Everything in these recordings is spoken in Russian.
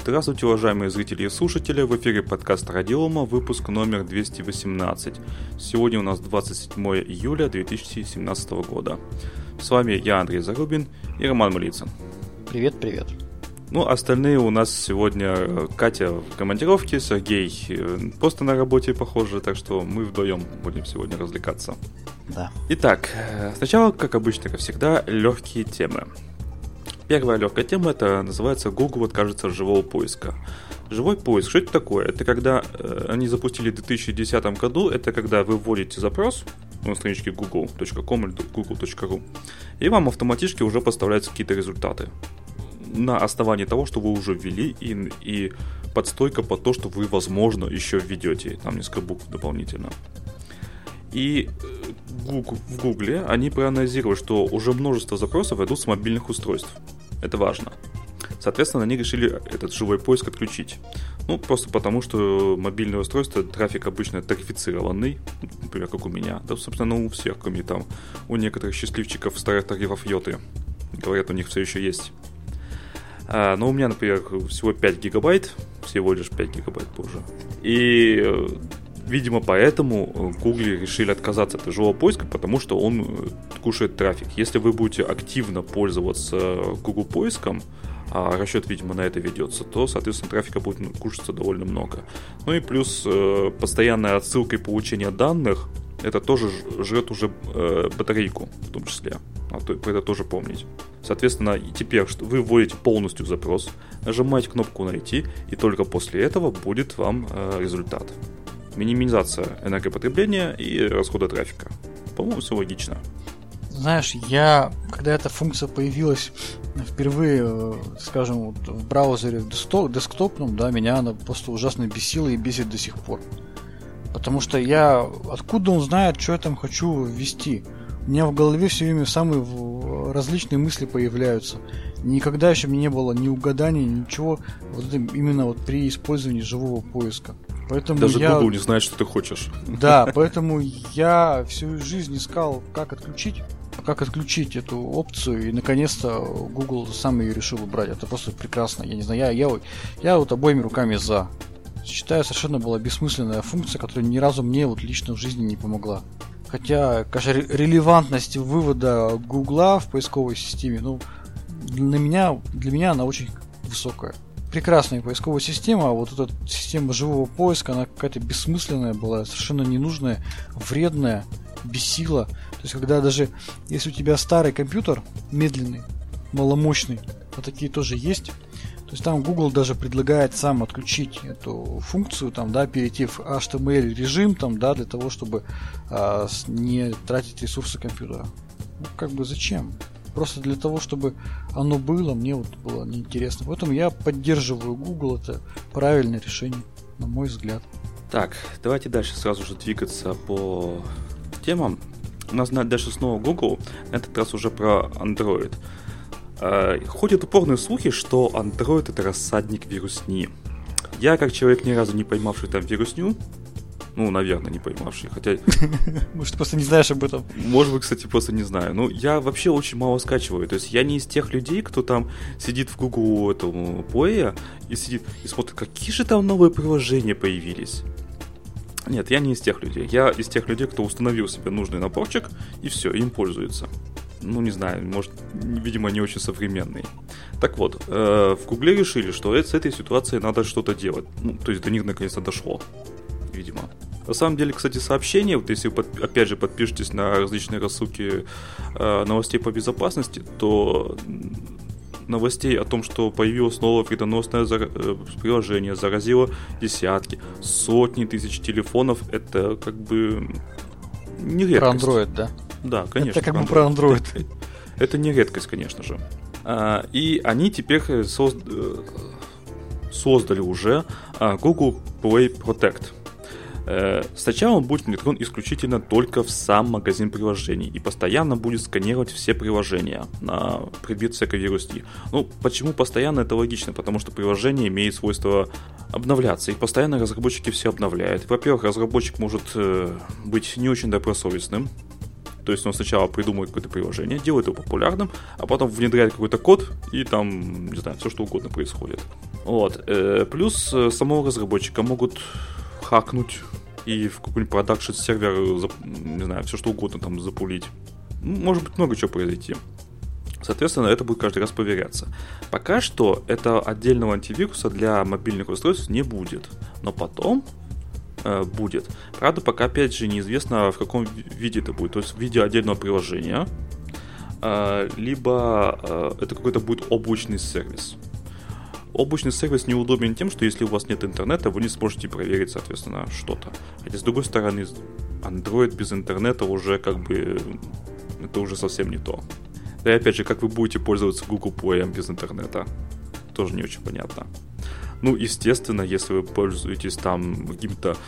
Здравствуйте, уважаемые зрители и слушатели, в эфире подкаст Радиома, выпуск номер 218. Сегодня у нас 27 июля 2017 года. С вами я, Андрей Зарубин и Роман Малицын. Привет, привет. Ну, остальные у нас сегодня э, Катя в командировке, Сергей э, просто на работе, похоже, так что мы вдвоем будем сегодня развлекаться. Да. Итак, э, сначала, как обычно, как всегда, легкие темы. Первая легкая тема это называется Google откажется от живого поиска. Живой поиск, что это такое? Это когда э, они запустили в 2010 году, это когда вы вводите запрос на страничке google.com или google.ru, и вам автоматически уже поставляются какие-то результаты на основании того, что вы уже ввели, и, и подстойка под то, что вы, возможно, еще введете. Там несколько букв дополнительно. И э, в Гугле они проанализировали, что уже множество запросов идут с мобильных устройств. Это важно. Соответственно, они решили этот живой поиск отключить. Ну, просто потому, что мобильное устройство, трафик обычно тарифицированный, например, как у меня, да, собственно, у всех, кроме там, у некоторых счастливчиков старых тарифов Йоты. Говорят, у них все еще есть. А, но у меня, например, всего 5 гигабайт, всего лишь 5 гигабайт позже. И э, Видимо, поэтому Google решили отказаться от живого поиска, потому что он э, кушает трафик. Если вы будете активно пользоваться Google поиском, а расчет, видимо, на это ведется, то, соответственно, трафика будет кушаться довольно много. Ну и плюс э, постоянная отсылка и получение данных, это тоже жрет уже э, батарейку в том числе. А то, это тоже помнить. Соответственно, теперь что вы вводите полностью запрос, нажимаете кнопку «Найти», и только после этого будет вам э, результат минимизация энергопотребления и расхода трафика. По-моему, все логично. Знаешь, я, когда эта функция появилась впервые, э, скажем, вот в браузере десктопном, да, меня она просто ужасно бесила и бесит до сих пор. Потому что я... Откуда он знает, что я там хочу ввести? У меня в голове все время самые различные мысли появляются. Никогда еще мне не было ни угаданий, ничего вот именно вот при использовании живого поиска. Поэтому Даже я... Google не знает, что ты хочешь. Да, поэтому я всю жизнь искал, как отключить как отключить эту опцию, и наконец-то Google сам ее решил убрать. Это просто прекрасно. Я не знаю, я, я, я вот обоими руками за. Считаю, совершенно была бессмысленная функция, которая ни разу мне вот лично в жизни не помогла. Хотя, конечно, релевантность вывода Гугла в поисковой системе, ну, для меня, для меня она очень высокая прекрасная поисковая система, а вот эта система живого поиска, она какая-то бессмысленная была, совершенно ненужная, вредная, бесила. То есть, когда даже, если у тебя старый компьютер, медленный, маломощный, а такие тоже есть, то есть там Google даже предлагает сам отключить эту функцию, там, да, перейти в HTML режим, там, да, для того, чтобы а, не тратить ресурсы компьютера. Ну, как бы зачем? Просто для того, чтобы оно было, мне вот было неинтересно. Поэтому я поддерживаю Google, это правильное решение, на мой взгляд. Так, давайте дальше сразу же двигаться по темам. У нас дальше снова Google, на этот раз уже про Android. А, ходят упорные слухи, что Android это рассадник вирусни. Я, как человек, ни разу не поймавший там вирусню, ну, наверное, не поймавший. Хотя... Может, ты просто не знаешь об этом. Может быть, кстати, просто не знаю. Ну, я вообще очень мало скачиваю. То есть я не из тех людей, кто там сидит в Google этому Play и сидит и смотрит, какие же там новые приложения появились. Нет, я не из тех людей. Я из тех людей, кто установил себе нужный наборчик и все, им пользуется. Ну, не знаю, может, видимо, не очень современный. Так вот, э, в Гугле решили, что с этой ситуацией надо что-то делать. Ну, то есть до них наконец-то дошло, видимо. На самом деле, кстати, сообщения, вот если вы, опять же, подпишетесь на различные рассылки э, новостей по безопасности, то новостей о том, что появилось новое вредоносное зар... Э, приложение, заразило десятки, сотни тысяч телефонов, это как бы не редкость. Про Android, да? Да, конечно. Это как бы про Android. Это, это не редкость, конечно же. А, и они теперь созд... Э, создали уже а, Google Play Protect. Э, сначала он будет внедрен исключительно только в сам магазин приложений и постоянно будет сканировать все приложения на предмет всякой вирусти. Ну, почему постоянно? Это логично, потому что приложение имеет свойство обновляться, и постоянно разработчики все обновляют. Во-первых, разработчик может э, быть не очень добросовестным, То есть он сначала придумывает какое-то приложение, делает его популярным, а потом внедряет какой-то код, и там, не знаю, все что угодно происходит. Вот. Э, плюс самого разработчика могут хакнуть и в какой-нибудь продакшн сервер, не знаю, все что угодно там запулить. Может быть много чего произойти. Соответственно, это будет каждый раз проверяться. Пока что это отдельного антивируса для мобильных устройств не будет. Но потом э, будет. Правда, пока опять же неизвестно в каком виде это будет. То есть в виде отдельного приложения, э, либо э, это какой-то будет облачный сервис. Облачный сервис неудобен тем, что если у вас нет интернета, вы не сможете проверить, соответственно, что-то. Хотя, с другой стороны, Android без интернета уже как бы... Это уже совсем не то. Да и опять же, как вы будете пользоваться Google Play без интернета? Тоже не очень понятно. Ну, естественно, если вы пользуетесь там каким-то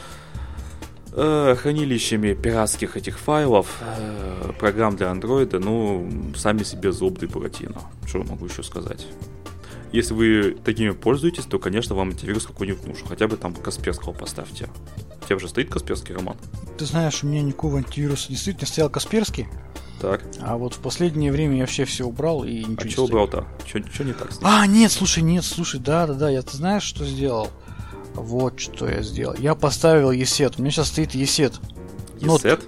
э, хранилищами пиратских этих файлов, э, программ для андроида, ну, сами себе зуб Буратино. Что могу еще сказать? Если вы такими пользуетесь, то, конечно, вам антивирус какой-нибудь нужен. Хотя бы там Касперского поставьте. У тебя уже стоит Касперский роман? Ты знаешь, у меня никакого антивируса не стоит, не стоял Касперский. Так. А вот в последнее время я вообще все убрал и ничего а не что убрал-то? Что не так? А, нет, слушай, нет, слушай, да-да-да, я ты знаешь, что сделал? Вот что я сделал. Я поставил ESET. У меня сейчас стоит ESET. ESET?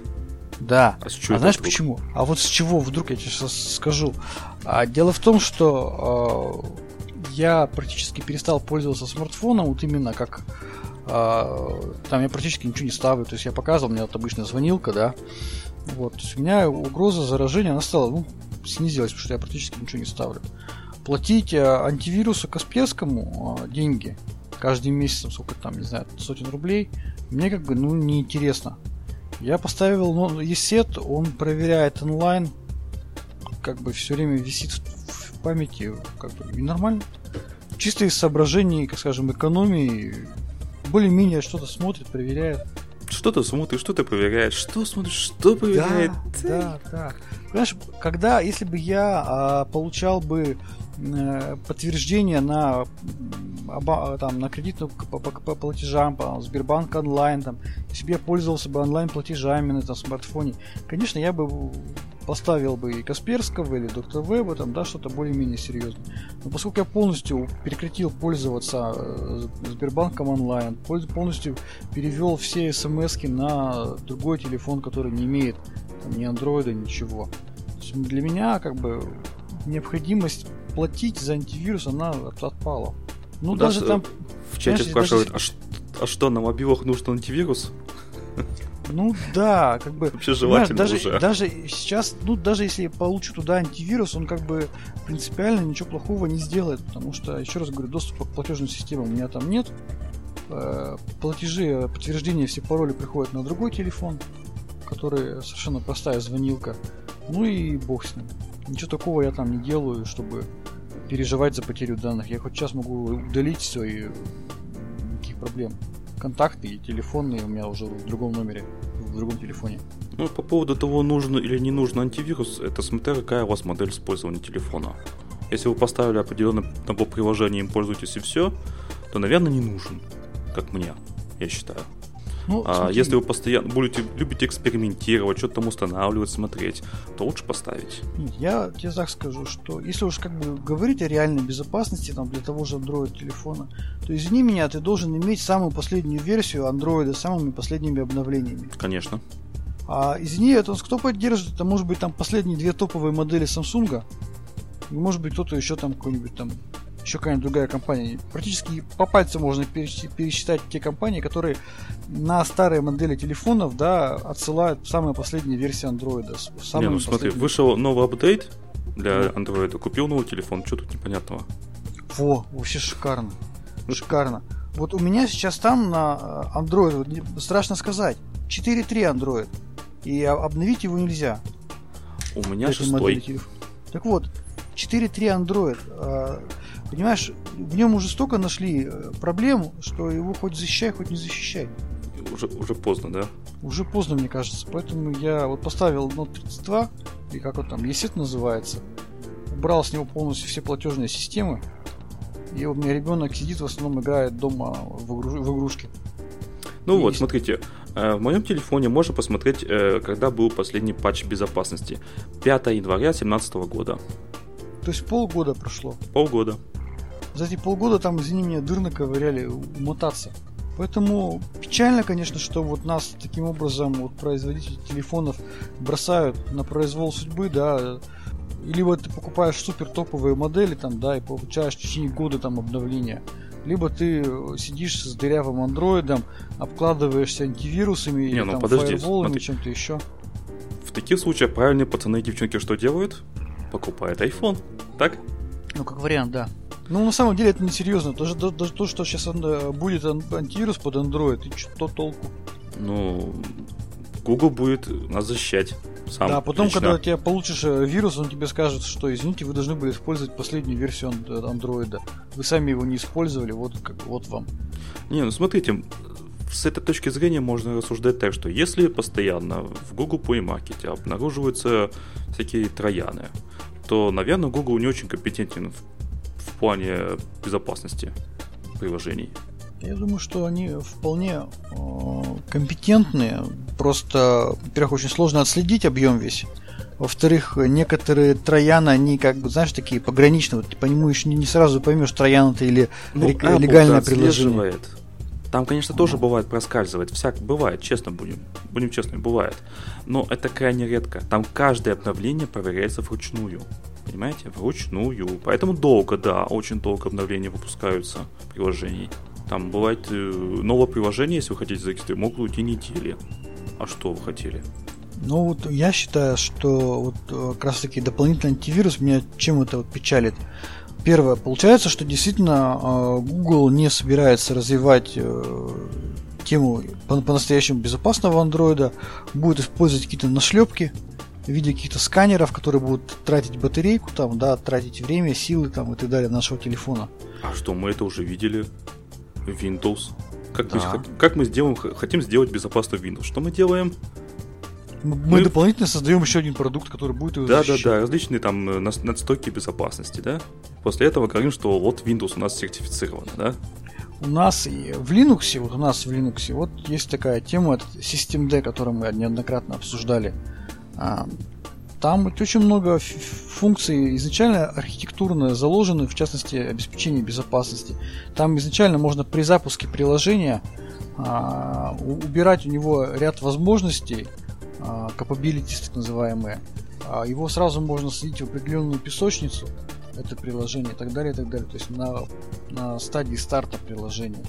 Да. А, с чего а знаешь вдруг? почему? А вот с чего вдруг я тебе сейчас скажу. А, дело в том, что э, я практически перестал пользоваться смартфоном, вот именно как э, там я практически ничего не ставлю. То есть я показывал, у меня вот обычная звонилка, да. Вот, у меня угроза заражения, она стала, ну, снизилась, потому что я практически ничего не ставлю. Платить э, антивирусу Касперскому э, деньги каждый месяц, сколько там, не знаю, сотен рублей, мне как бы, ну, неинтересно. Я поставил ну, ESET, он проверяет онлайн, как бы все время висит в памяти, как бы, и нормально. Чисто из соображений, как скажем, экономии, более-менее что-то смотрит, проверяет. Что ты смотришь, что ты проверяешь, что смотришь, что проверяет. Да, да, да. Понимаешь, когда, если бы я а, получал бы подтверждение на оба, там, на кредитную по, по, по платежам, по Сбербанк онлайн, там, я пользовался бы онлайн платежами на этом смартфоне, конечно, я бы поставил бы и Касперского, или Доктор Веба, там, да, что-то более-менее серьезное. Но поскольку я полностью прекратил пользоваться э, Сбербанком онлайн, полностью перевел все смс на другой телефон, который не имеет там, ни андроида, ничего. для меня, как бы, необходимость платить за антивирус, она отпала. Ну, даже там... В чате спрашивают, даже... а, что, а что, на мобилах нужен антивирус? Ну да, как бы. Вообще желательно даже, уже. Даже сейчас, ну даже если я получу туда антивирус, он как бы принципиально ничего плохого не сделает, потому что, еще раз говорю, доступа к платежным системам у меня там нет. Э, платежи, подтверждения, все пароли приходят на другой телефон, который совершенно простая звонилка. Ну и бог с ним. Ничего такого я там не делаю, чтобы переживать за потерю данных. Я хоть сейчас могу удалить все и никаких проблем контакты и телефонные у меня уже в другом номере, в другом телефоне. Ну, по поводу того, нужен или не нужен антивирус, это смотря какая у вас модель использования телефона. Если вы поставили определенный набор приложений, им пользуетесь и все, то, наверное, не нужен, как мне, я считаю. Ну, а смотри. если вы постоянно будете любите экспериментировать, что-то там устанавливать, смотреть, то лучше поставить. Я тебе так скажу, что если уж как бы говорить о реальной безопасности там для того же Android телефона, то извини меня, ты должен иметь самую последнюю версию Android с самыми последними обновлениями. Конечно. А извини, это кто поддерживает? Это может быть там последние две топовые модели Samsung. И может быть кто-то еще там какой-нибудь там еще какая-нибудь другая компания. Практически по пальцам можно пересчитать те компании, которые на старые модели телефонов, да, отсылают самые последние версии андроида. Не, ну смотри, вышел новый апдейт для андроида, купил новый телефон, что тут непонятного? Во, вообще шикарно. Шикарно. Вот у меня сейчас там на э, Android, страшно сказать, 4.3 Android. И обновить его нельзя. У меня шестой. Так вот, 4.3 Android. Понимаешь, в нем уже столько нашли э, проблем, что его хоть защищай, хоть не защищай. Уже, уже поздно, да? Уже поздно, мне кажется. Поэтому я вот поставил Note 32, и как он там, ESET называется, убрал с него полностью все платежные системы. И у меня ребенок сидит, в основном играет дома в, игру, в игрушки. Ну и вот, смотрите, Э, в моем телефоне можно посмотреть, э, когда был последний патч безопасности. 5 января 2017 года. То есть полгода прошло. Полгода. За эти полгода там, извини меня, дыр наковыряли умотаться. Поэтому печально, конечно, что вот нас таким образом вот производители телефонов бросают на произвол судьбы, да, либо ты покупаешь супер топовые модели там, да, и получаешь в течение года там обновления, либо ты сидишь с дырявым андроидом, обкладываешься антивирусами Не, или ну там подожди, фаерволами, чем-то еще. В таких случаях правильные пацаны и девчонки что делают? Покупают iPhone. Так? Ну, как вариант, да. Ну, на самом деле это несерьезно. Даже, да- даже то, что сейчас будет ан- антивирус под Android, и что толку? Ну, Google будет нас защищать. Сам да, потом, лично. когда тебя получишь э, вирус, он тебе скажет, что, извините, вы должны были использовать последнюю версию ан- андроида. Вы сами его не использовали, вот, как, вот вам. Не, ну смотрите, с этой точки зрения можно рассуждать так, что если постоянно в Google Play Market обнаруживаются всякие трояны, то, наверное, Google не очень компетентен в, в плане безопасности приложений. Я думаю, что они вполне э, компетентные. Просто, во-первых, очень сложно отследить объем весь. Во-вторых, некоторые трояны, они как бы, знаешь, такие пограничные. Вот ты по нему еще не, не сразу поймешь, троян это или Ну, рек- Apple-то легальное приложение. отслеживает. Там, конечно, тоже бывает проскальзывает. Всяк бывает, честно будем. Будем честными, бывает. Но это крайне редко. Там каждое обновление проверяется вручную. Понимаете? Вручную. Поэтому долго, да, очень долго обновления выпускаются приложений. Там бывает э, новое приложение, если вы хотите зарегистрировать, могут уйти недели. А что вы хотели? Ну вот я считаю, что вот э, как раз таки дополнительный антивирус меня чем это вот печалит. Первое, получается, что действительно э, Google не собирается развивать э, тему по- по-настоящему безопасного андроида, будет использовать какие-то нашлепки в виде каких-то сканеров, которые будут тратить батарейку, там, да, тратить время, силы там, и так далее нашего телефона. А что, мы это уже видели? Windows. Как, мы, Да. хот- как мы сделаем, хотим сделать безопасный Windows? Что мы делаем? Мы, Мы- дополнительно создаем еще один продукт, который будет его Да, да, защищать. да, различные там э, надстройки безопасности, да? После этого говорим, что вот Windows у нас сертифицирован, да? У нас и в Linux, вот у нас в Linux, вот есть такая тема, это Systemd, которую мы неоднократно обсуждали. А, Там очень много функций изначально архитектурно заложены, в частности, обеспечение безопасности. Там изначально можно при запуске приложения а, убирать у него ряд возможностей, а, capabilities так называемые. А, Его сразу можно садить в определенную песочницу, это приложение и так далее, и так далее. То есть на, на стадии старта приложения.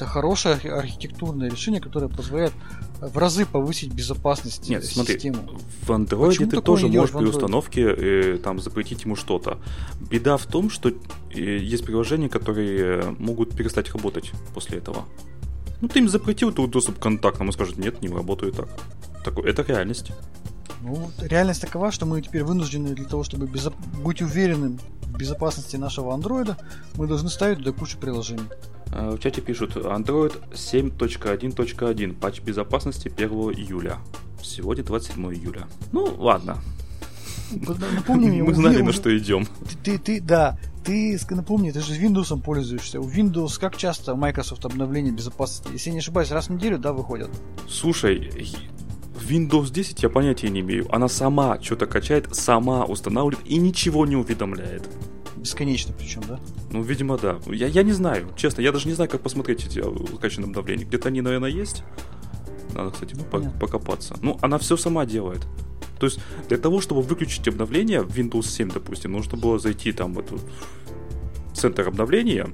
Это хорошее архи- архитектурное решение, которое позволяет в разы повысить безопасность Нет, э, смотри, системы. в Android ты тоже можешь при установке э, там запретить ему что-то. Беда в том, что э, есть приложения, которые э, могут перестать работать после этого. Ну, ты им запретил тут доступ к контактам, и скажут, нет, не работаю так. Такое, это реальность. Ну, реальность такова, что мы теперь вынуждены для того, чтобы безо- быть уверенным в безопасности нашего андроида, мы должны ставить туда кучу приложений. А, В чате пишут Android 7.1.1, патч безопасности 1 июля. Сегодня 27 июля. Ну, ладно. Вот Напомни мне, Мы знали, Ви- на что идем. Ты, ты, ты- да, ты напомни, ты же Windows пользуешься. У Windows как часто Microsoft обновления безопасности? Если я не ошибаюсь, раз в неделю, да, выходят. Слушай, Windows 10 я понятия не имею. Она сама что-то качает, сама устанавливает и ничего не уведомляет. Бесконечно причем, да? Ну, видимо, да. Я, я не знаю, честно, я даже не знаю, как посмотреть эти э, скачанные обновления. Где-то они, наверное, есть. Надо, кстати, Ну, по- покопаться. Ну, она все сама делает. То есть, для того, чтобы выключить обновление в Windows 7, допустим, нужно было зайти там в эту в центр обновления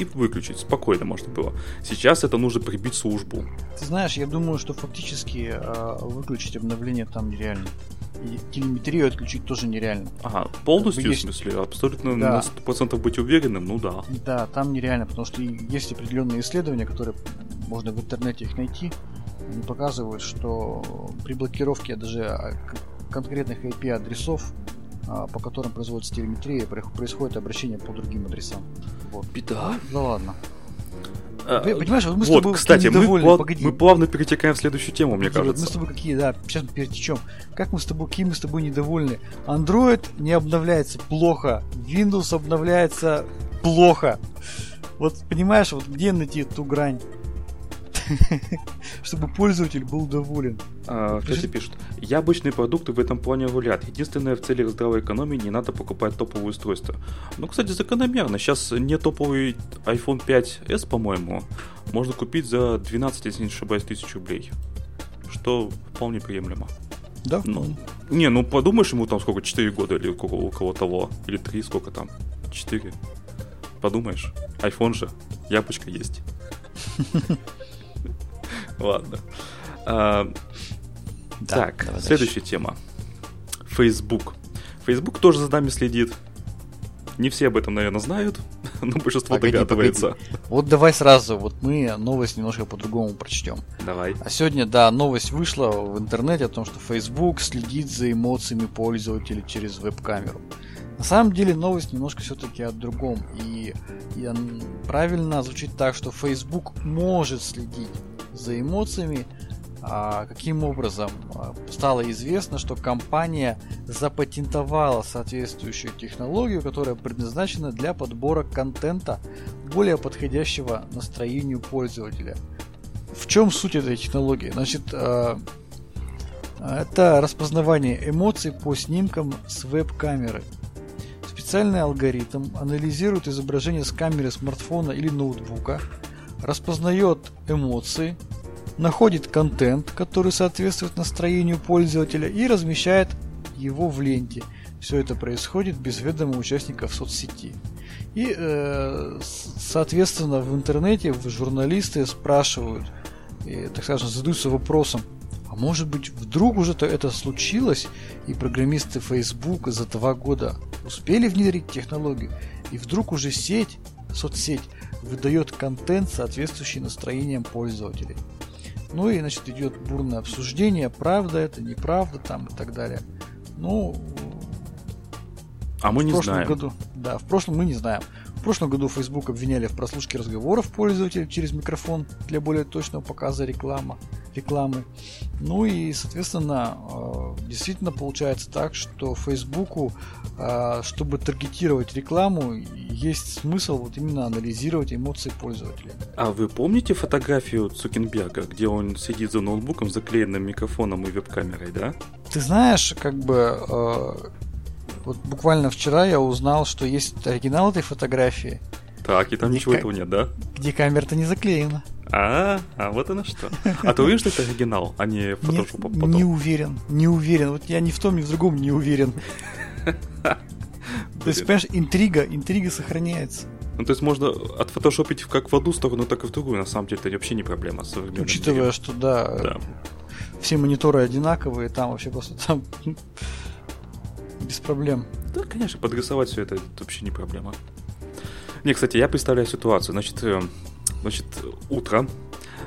и выключить. Спокойно можно было. Сейчас это нужно прибить службу. Ты знаешь, я думаю, что фактически э, выключить обновление там нереально. И телеметрию отключить тоже нереально. Ага, полностью, Как бы есть- в смысле, абсолютно Да. на 100% быть уверенным, ну да. Да, там нереально, потому что есть определенные исследования, которые можно в интернете их найти. Они показывают, что при блокировке даже а, конкретных IP-адресов, по которым производится телеметрия, происходит обращение по другим адресам. Вот. Беда. Да ладно. А, Понимаешь, вот мы с вот, тобой кстати, такие мы, плав- погоди. мы плавно перетекаем в следующую тему, мне Погоди, вот кажется. Мы с тобой какие, да, сейчас мы перетечем. Как мы с тобой, какие мы с тобой недовольны? Android не обновляется плохо, Windows обновляется плохо. Вот понимаешь, вот где найти ту грань? чтобы пользователь был доволен. А, кстати, пишут, яблочные продукты в этом плане гулят. Единственное, в целях здравой экономии не надо покупать топовое устройство. Ну, кстати, закономерно. Сейчас не топовый iPhone 5s, по-моему, можно купить за 12, если не ошибаюсь, тысяч рублей. Что вполне приемлемо. Да? Ну, не, ну подумаешь, ему там сколько, 4 года или у кого того, или 3, сколько там, 4. Подумаешь, iPhone же, яблочко есть. Ладно. А, так, следующая тема. Facebook. Facebook тоже за нами следит. Не все об этом, наверное, знают, но большинство погоди, догадывается. Погоди. Вот давай сразу, вот мы новость немножко по-другому прочтем. Давай. А сегодня, да, новость вышла в интернете о том, что Facebook следит за эмоциями пользователей через веб-камеру. На самом деле новость немножко все-таки о другом. И, и правильно звучит так, что Facebook может следить за эмоциями, а, каким образом? А, стало известно, что компания запатентовала соответствующую технологию, которая предназначена для подбора контента, более подходящего настроению пользователя. В чем суть этой технологии? Значит, а, это распознавание эмоций по снимкам с веб-камеры. Специальный алгоритм анализирует изображение с камеры смартфона или ноутбука, распознает эмоции, находит контент, который соответствует настроению пользователя и размещает его в ленте. Все это происходит без ведома участников соцсети. И, э, соответственно, в интернете журналисты спрашивают, и, так скажем, задаются вопросом, а может быть вдруг уже -то это случилось, и программисты Facebook за два года успели внедрить технологию, и вдруг уже сеть, соцсеть, выдает контент, соответствующий настроениям пользователей. Ну и, значит, идет бурное обсуждение, правда это, неправда там и так далее. Ну, а мы не знаем. Году, да, в прошлом мы не знаем. В прошлом году Facebook обвиняли в прослушке разговоров пользователей через микрофон для более точного показа реклама, рекламы. Ну и, соответственно, э, действительно получается так, что Facebook, э, чтобы таргетировать рекламу, есть смысл вот именно анализировать эмоции пользователя. А вы помните фотографию Цукенберга, где он сидит за ноутбуком, заклеенным микрофоном и веб-камерой, да? Ты знаешь, как бы э, вот буквально вчера я узнал, что есть оригинал этой фотографии. Так, и там ничего ка- этого нет, да? Где камера-то не заклеена. А, а вот оно что. А ты уверен, что это оригинал, а не фотошоп потом? Не уверен, не уверен. Вот я ни в том, ни в другом не уверен. То есть, понимаешь, интрига, интрига сохраняется. Ну, то есть можно отфотошопить как в одну сторону, так и в другую. На самом деле это вообще не проблема. Учитывая, что да, да, все мониторы одинаковые, там вообще просто там без проблем. Да, конечно, подрисовать все это, это вообще не проблема. Не, кстати, я представляю ситуацию. Значит, э, значит утро.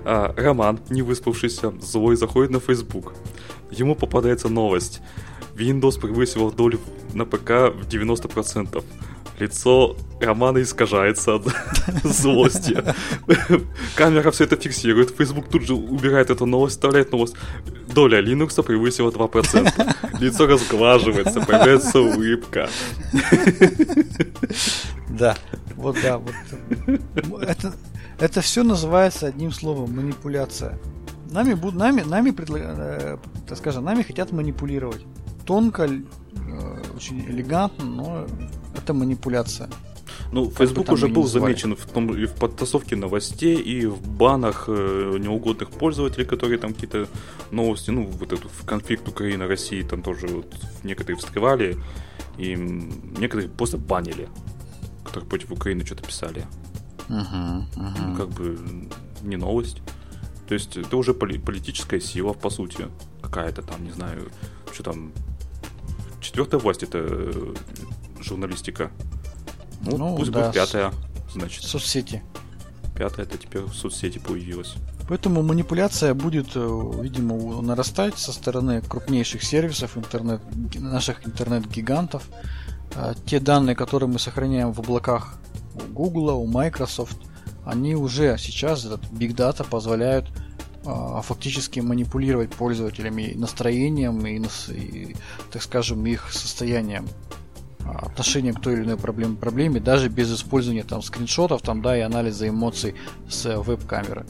А, Роман, не выспавшийся, злой, заходит на Facebook. Ему попадается новость. Windows превысил долю на ПК в 90%. Лицо Романа искажается от злости. Камера все это фиксирует. Facebook тут же убирает эту новость, вставляет новость. Доля Linux превысила 2%. Лицо разглаживается, появляется улыбка. Да, вот да, вот. Это, это все называется одним словом манипуляция. Нами, нами, нами, предлаг... так скажем, нами хотят манипулировать. Тонко, э, очень элегантно, но это манипуляция. Ну, Facebook уже был замечен в, том, и в подтасовке новостей, и в банах э, неугодных пользователей, которые там какие-то новости, ну, вот этот конфликт Украины-России там тоже вот, некоторые вскрывали, и некоторые просто банили, которые против Украины что-то писали. Uh-huh, uh-huh. Ну, как бы не новость. То есть это уже поли- политическая сила, по сути, какая-то там, не знаю, что там. Четвертая власть это э, журналистика. Ну, ну пусть да, будет пятая, значит. Соцсети. Пятая это теперь в соцсети появилась. Поэтому манипуляция будет, э, видимо, нарастать со стороны крупнейших сервисов интернет, наших интернет-гигантов. А те данные, которые мы сохраняем в облаках у Google, у Microsoft, они уже сейчас, этот Big Data позволяют а, фактически манипулировать пользователями настроением и, и, так скажем, их состоянием отношением к той или иной проблеме, проблеме даже без использования там скриншотов там, да, и анализа эмоций с веб-камеры.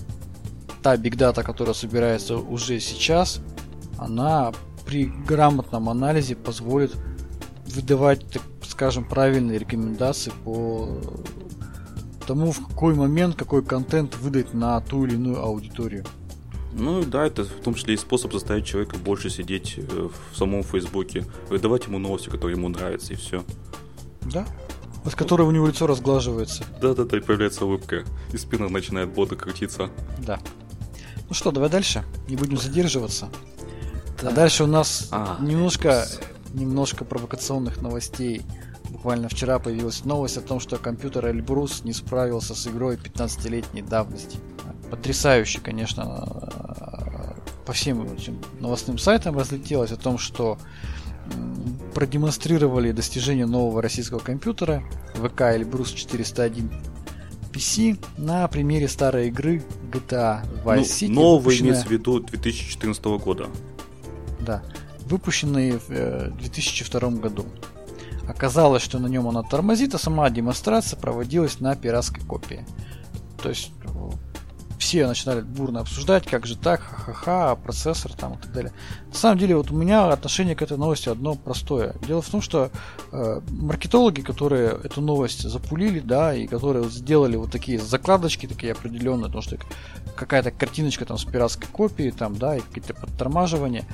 та бигдата, которая собирается уже сейчас, она при грамотном анализе позволит выдавать, так скажем, правильные рекомендации по тому, в какой момент какой контент выдать на ту или иную аудиторию. Ну да, это в том числе и способ заставить человека больше сидеть э, в самом Фейсбуке, выдавать ему новости, которые ему нравятся, и все. Да. От которой у него лицо разглаживается. Да-да-да, и появляется улыбка, и спина начинает бодро крутиться. Да. Ну что, давай дальше, не будем задерживаться. Да. А дальше у нас а, немножко, немножко провокационных новостей. Буквально вчера появилась новость о том, что компьютер Эльбрус не справился с игрой 15-летней давности. Потрясающе, конечно, по всем этим новостным сайтам разлетелось о том, что продемонстрировали достижение нового российского компьютера ВК Эльбрус 401 PC на примере старой игры GTA Vice ну, City. Новый выпущенная... имеется в виду 2014 года. Да, выпущенный в 2002 э, году. Оказалось, что на нем она тормозит, а сама демонстрация проводилась на пиратской копии. То есть все начинали бурно обсуждать, как же так, ха-ха-ха, процессор там и так далее. На самом деле, вот у меня отношение к этой новости одно простое. Дело в том, что э, маркетологи, которые эту новость запулили, да, и которые сделали вот такие закладочки такие определенные, потому что какая-то картиночка там с пиратской копией, там, да, и какие-то подтормаживания,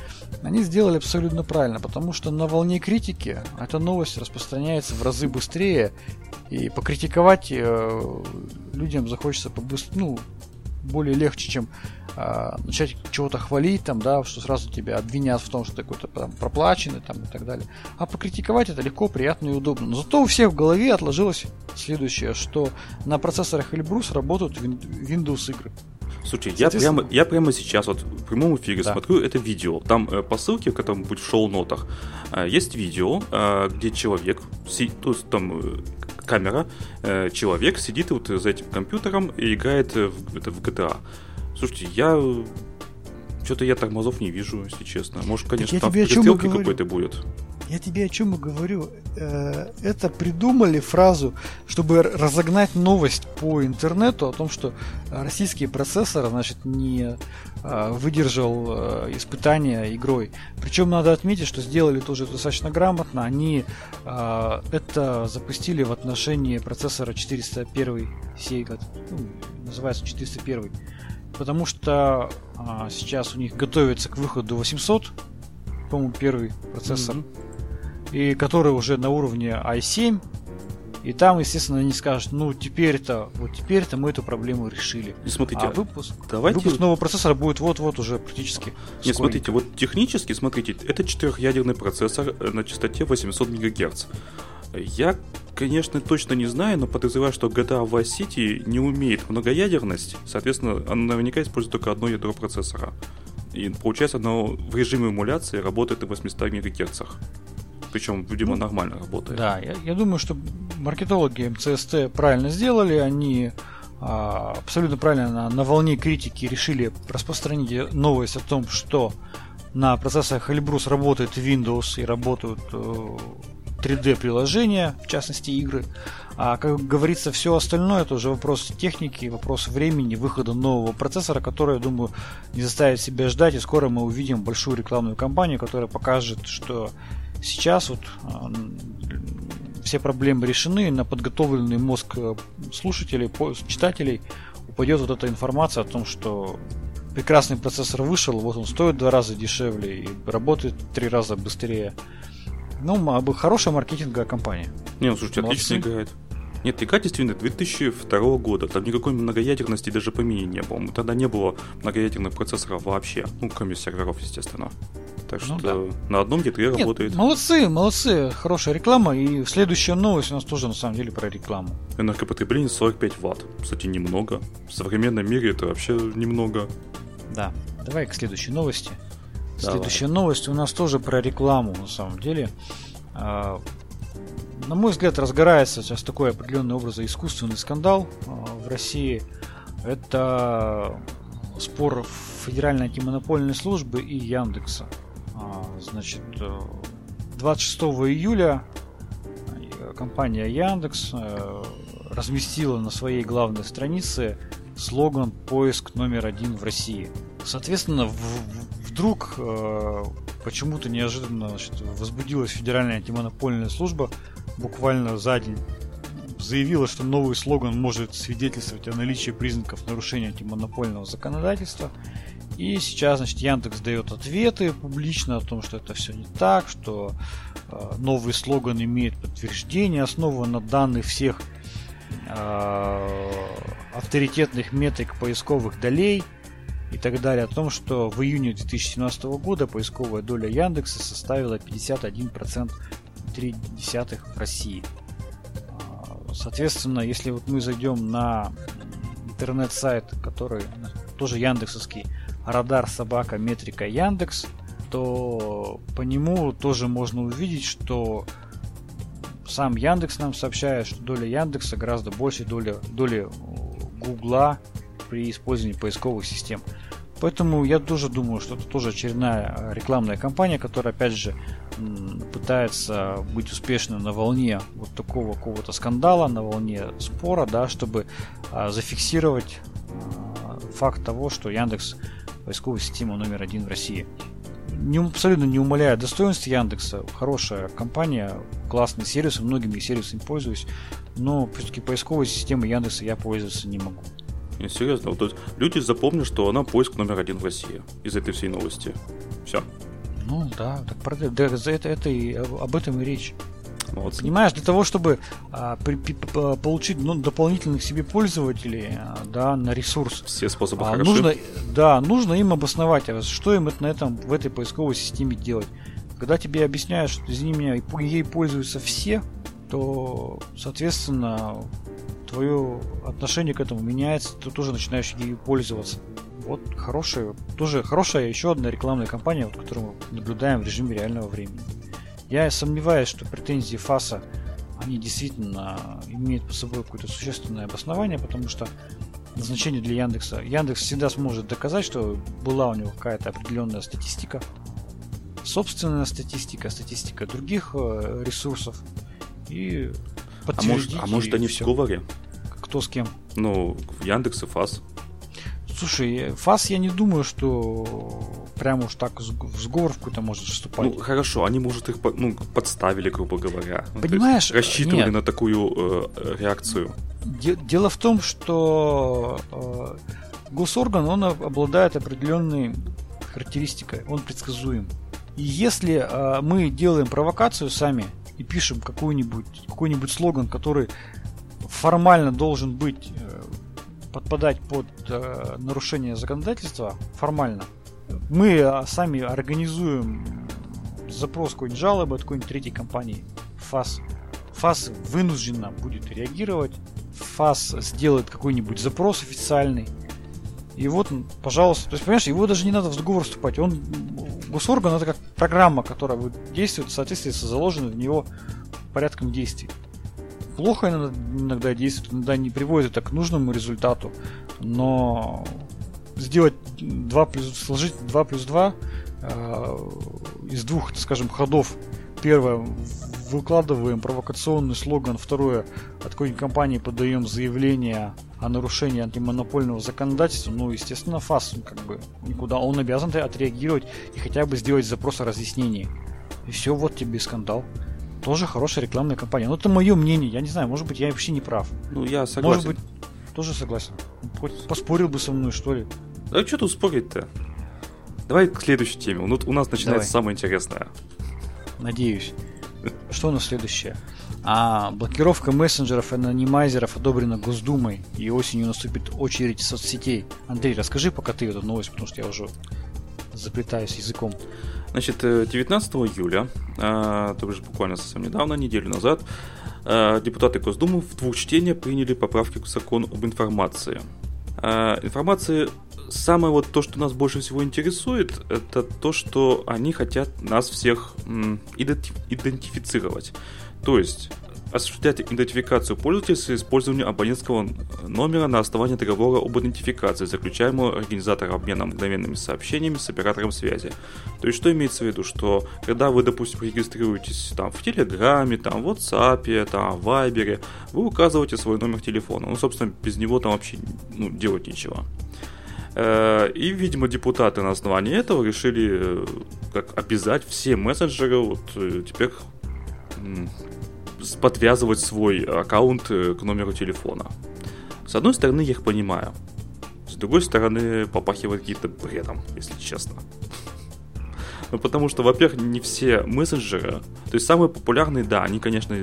они сделали абсолютно правильно, потому что на волне критики эта новость распространяется в разы быстрее, и покритиковать э, людям захочется побыстрее, ну, более легче, чем э, начать чего-то хвалить, там, да, что сразу тебя обвинят в том, что ты какой-то там, проплаченный там, и так далее. А покритиковать это легко, приятно и удобно. Но зато у всех в голове отложилось следующее, что на процессорах Эльбрус работают Windows игры. Слушай, я прямо, я прямо сейчас вот в прямом эфире да. смотрю это видео. Там э, по ссылке, которая будет в шоу-нотах, э, есть видео, э, где человек, си, то есть там э, камера, э, человек сидит вот за этим компьютером и играет в, это, в GTA. Слушайте, я что-то я тормозов не вижу, если честно. Может, конечно, я там перестрелки какой-то будет. Я тебе о чем и говорю. Э, это придумали фразу, чтобы разогнать новость по интернету о том, что российский процессор, значит, не э, выдержал э, испытания игрой. Причем надо отметить, что сделали тоже достаточно грамотно. Они это запустили в отношении процессора 401 сей, ну, называется 401 потому что сейчас у них готовится к выходу 800, по-моему, первый процессор. Mm-hmm и который уже на уровне i7. И там, естественно, они скажут, ну теперь-то, вот теперь-то мы эту проблему решили. И смотрите, а выпуск, давайте... выпуск нового процессора будет вот-вот уже практически. Не, смотрите, вот технически, смотрите, это четырехъядерный процессор э, на частоте 800 МГц. Я, конечно, точно не знаю, но подозреваю, что GTA Vice City не умеет многоядерность, соответственно, она наверняка использует только одно ядро процессора. И получается, оно в режиме эмуляции работает на 800 МГц причем, видимо, ну, нормально работает. Да, я, я думаю, что маркетологи МЦСТ правильно сделали, они а, абсолютно правильно на, на волне критики решили распространить новость о том, что на процессорах Эльбрус работает Windows и работают э, 3D-приложения, в частности игры. А как говорится, все остальное это уже вопрос техники, вопрос времени выхода нового процессора, который, я думаю, не заставит себя ждать. И скоро мы увидим большую рекламную кампанию, которая покажет, что Сейчас вот а, все проблемы решены, на подготовленный мозг э, слушателей, читателей упадет вот эта информация о том, что прекрасный процессор вышел, вот он стоит два раза дешевле и работает три раза быстрее. Ну, хорошая маркетинговая компания. Не, ну слушайте, Молодцы. отлично играет. Нет, ИК действительно 2002 года. Там никакой многоядерности даже по мини не было. Тогда не было многоядерных процессоров вообще. Ну, кроме серверов, естественно. Так ну, что да. на одном ядре Нет, работает. Молодцы, молодцы. Хорошая реклама. И следующая новость у нас тоже на самом деле про рекламу. Энергопотребление 45 ватт. Кстати, немного. В современном мире это вообще немного. Да. Давай к следующей новости. Давай. Следующая новость у нас тоже про рекламу, на самом деле. А, на мой взгляд, разгорается сейчас такой определенный образ искусственный скандал а, в России. Это спор Федеральной антимонопольной службы и Яндекса. А, значит, 26 э, июля э, компания Яндекс э, разместила на своей главной странице слоган «Поиск номер один в России». Соответственно, в, вдруг почему-то неожиданно значит, возбудилась Федеральная антимонопольная служба буквально за день заявила, что новый слоган может свидетельствовать о наличии признаков нарушения антимонопольного законодательства. И сейчас, значит, Яндекс дает ответы публично о том, что это все не так, что э, новый слоган имеет подтверждение, основан на данных всех э, авторитетных метрик поисковых долей и так далее, о том, что в июне 2017 года поисковая доля Яндекса составила 51,3% в России. Соответственно, если вот мы зайдем на интернет-сайт, который тоже яндексовский, радар собака метрика Яндекс, то по нему тоже можно увидеть, что сам Яндекс нам сообщает, что доля Яндекса гораздо больше доли, доли Гугла при использовании поисковых систем. Поэтому я тоже думаю, что это тоже очередная рекламная кампания, которая, опять же, пытается быть успешной на волне вот такого какого-то скандала, на волне спора, да, чтобы а, зафиксировать а, факт того, что Яндекс поисковая система номер один в России. Не, абсолютно не умаляя достоинств Яндекса, хорошая компания, классный сервис, многими сервисами пользуюсь, но все-таки поисковой системой Яндекса я пользоваться не могу. Не, серьезно, вот люди запомнят, что она поиск номер один в России из этой всей новости. Все. Ну да, так да, за это, это и об этом и речь. Вот. Понимаешь, для того, чтобы а, при, при, получить ну, дополнительных себе пользователей а, да, на ресурс, все способы а, хороши. нужно, да, нужно им обосновать, а что им это на этом в этой поисковой системе делать. Когда тебе объясняют, что извини меня, ей пользуются все, то, соответственно, твое отношение к этому меняется, ты тоже начинаешь ею пользоваться. Вот хорошая, тоже хорошая еще одна рекламная кампания, вот, которую мы наблюдаем в режиме реального времени. Я сомневаюсь, что претензии ФАСа, они действительно имеют по собой какое-то существенное обоснование, потому что назначение для Яндекса. Яндекс всегда сможет доказать, что была у него какая-то определенная статистика, собственная статистика, статистика других э, ресурсов. И а может, а может они все. в сговоре? Кто с кем? Ну, Яндекс и ФАС. Слушай, ФАС я не думаю, что прям уж так в сговор в какой-то может вступать. Ну, хорошо, они, может, их ну, подставили, грубо говоря. Понимаешь? рассчитывали нет. на такую э, реакцию. Дело в том, что э, госорган, он обладает определенной характеристикой, он предсказуем. И если э, мы делаем провокацию сами, и пишем какой-нибудь какой-нибудь слоган, который формально должен быть э, подпадать под э, нарушение законодательства, формально, мы э, сами организуем запрос какой-нибудь жалобы от какой-нибудь третьей компании, ФАС. ФАС вынужденно будет реагировать, ФАС сделает какой-нибудь запрос официальный, и вот, пожалуйста, то есть, понимаешь, его даже не надо в договор вступать. Он, госорган это как программа, которая действует в соответствии с заложенным в него порядком действий. Плохо иногда действует, иногда не приводит это к нужному результату, но сделать 2 плюс, сложить 2 плюс 2 э, из двух, скажем, ходов. Первое, выкладываем провокационный слоган. Второе, от какой-нибудь компании подаем заявление о нарушении антимонопольного законодательства, ну, естественно, ФАС, как бы, никуда, он обязан отреагировать и хотя бы сделать запрос о разъяснении. И все, вот тебе скандал. Тоже хорошая рекламная кампания. Но это мое мнение, я не знаю, может быть, я вообще не прав. Ну, я согласен. Может быть, тоже согласен. Хоть поспорил бы со мной, что ли. Да что тут спорить-то? Давай к следующей теме. У нас начинается Давай. самое интересное. Надеюсь. Что у нас следующее? А блокировка мессенджеров и анонимайзеров одобрена Госдумой, и осенью наступит очередь соцсетей. Андрей, расскажи пока ты эту новость, потому что я уже заплетаюсь языком. Значит, 19 э, июля, а, то есть буквально совсем недавно, неделю назад, а, депутаты Госдумы в двух чтениях приняли поправки к закону об информации. А, информации самое вот то, что нас больше всего интересует, это то, что они хотят нас всех идентифицировать. То есть осуществлять идентификацию пользователя с использованием абонентского номера на основании договора об идентификации, заключаемого организатором обмена мгновенными сообщениями с оператором связи. То есть, что имеется в виду, что когда вы, допустим, регистрируетесь там в Телеграме, там в WhatsApp, там в Viber, вы указываете свой номер телефона. Ну, собственно, без него там вообще ну, делать нечего. Э, и, видимо, депутаты на основании этого решили э, как обязать все мессенджеры вот э, теперь подвязывать свой аккаунт к номеру телефона. С одной стороны, я их понимаю. С другой стороны, попахивает каким-то бредом, если честно. Ну, потому что, во-первых, не все мессенджеры, то есть самые популярные, да, они, конечно,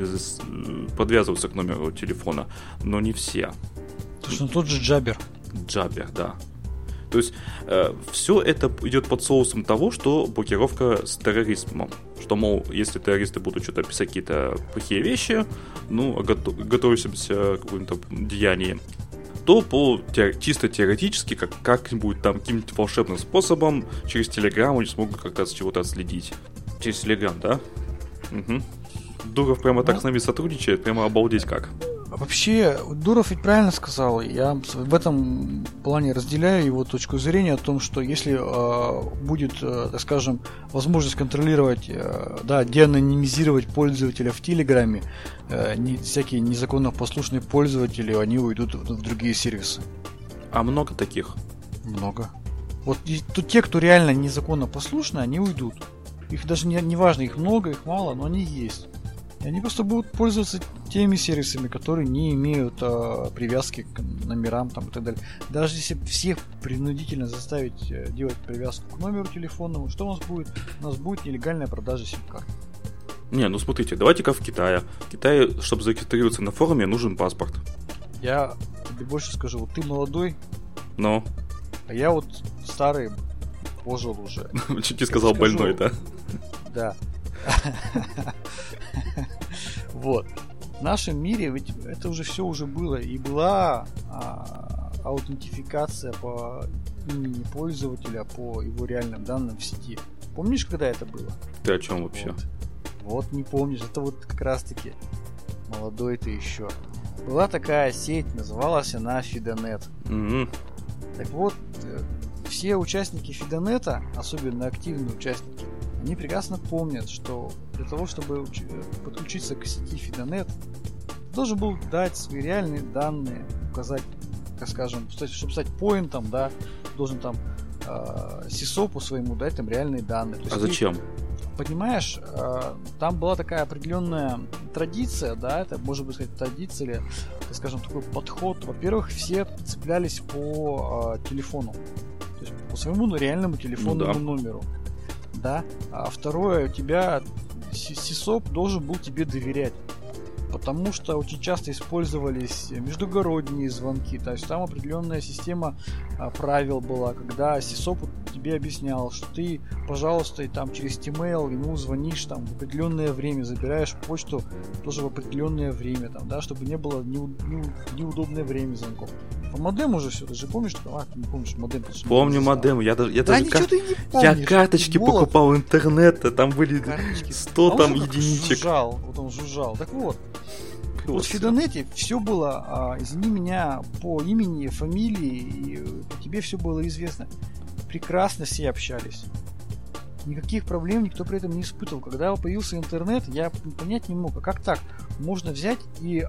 подвязываются к номеру телефона, но не все. То есть, ну, тот же Джабер. Джабер, да. То есть э, все это идет под соусом того, что блокировка с терроризмом. Что, мол, если террористы будут что-то писать какие-то плохие вещи, ну, готов, готовимся к какому-то деянию, то по чисто теоретически, как, как-нибудь там каким-нибудь волшебным способом через Телеграм они смогут как-то с чего-то отследить. Через Телеграм, да? Угу. Дуров прямо ну, так с нами сотрудничает, прямо обалдеть как. Вообще, Дуров ведь правильно сказал. Я в этом плане разделяю его точку зрения о том, что если э, будет, э, так скажем, возможность контролировать, э, да, деанонимизировать пользователя в Телеграме, э, не, всякие незаконно послушные пользователи, они уйдут в, в другие сервисы. А много таких? Много. Вот и, тут те, кто реально незаконно послушны, они уйдут. Их даже не, не важно, их много, их мало, но они есть. И они просто будут пользоваться теми сервисами, которые не имеют а, привязки к номерам там, и так далее. Даже если всех принудительно заставить э, делать привязку к номеру телефонному, что у нас будет? У нас будет нелегальная продажа сим-карт. Не, ну смотрите, давайте-ка в Китае. В Китае, чтобы зарегистрироваться на форуме, нужен паспорт. Я тебе больше скажу, вот ты молодой. Но. А я вот старый, пожил уже. Чуть не сказал больной, да? Да. Вот. В нашем мире ведь это уже все уже было. И была а, аутентификация по имени пользователя, по его реальным данным в сети. Помнишь, когда это было? Ты о чем вообще? Вот, вот не помнишь. Это вот как раз таки молодой ты еще. Была такая сеть, называлась она Фидонет. Угу. Так вот, э, все участники Фидонета, особенно активные участники, они прекрасно помнят, что для того, чтобы подключиться к сети Fidonet, должен был дать свои реальные данные, указать, как скажем, чтобы стать поинтом, да, должен там э, сисопу своему дать там реальные данные. То а зачем? Ты, понимаешь, э, там была такая определенная традиция, да, это может быть сказать традиция или, так скажем, такой подход. Во-первых, все цеплялись по э, телефону, то есть по своему ну, реальному телефонному ну, да. номеру да. А второе, у тебя сисоп должен был тебе доверять. Потому что очень часто использовались междугородние звонки. То есть там определенная система а, правил была, когда сисоп тебе объяснял, что ты, пожалуйста, и там через T-mail ему звонишь там в определенное время, забираешь почту тоже в определенное время, там, да, чтобы не было неу- неу- неудобное время звонков. По модему уже все, ты же помнишь, что? А, ты не помнишь модем. Помню модем, я, даже, я да даже кар... я карточки Молот. покупал интернета, там были карточки. 100 а там единичек. Жужжал, вот он жужжал. Так вот, вот в Фидонете все было, а, извини меня, по имени, фамилии, и по тебе все было известно. Прекрасно все общались. Никаких проблем никто при этом не испытывал. Когда появился интернет, я понять не мог, а как так? Можно взять и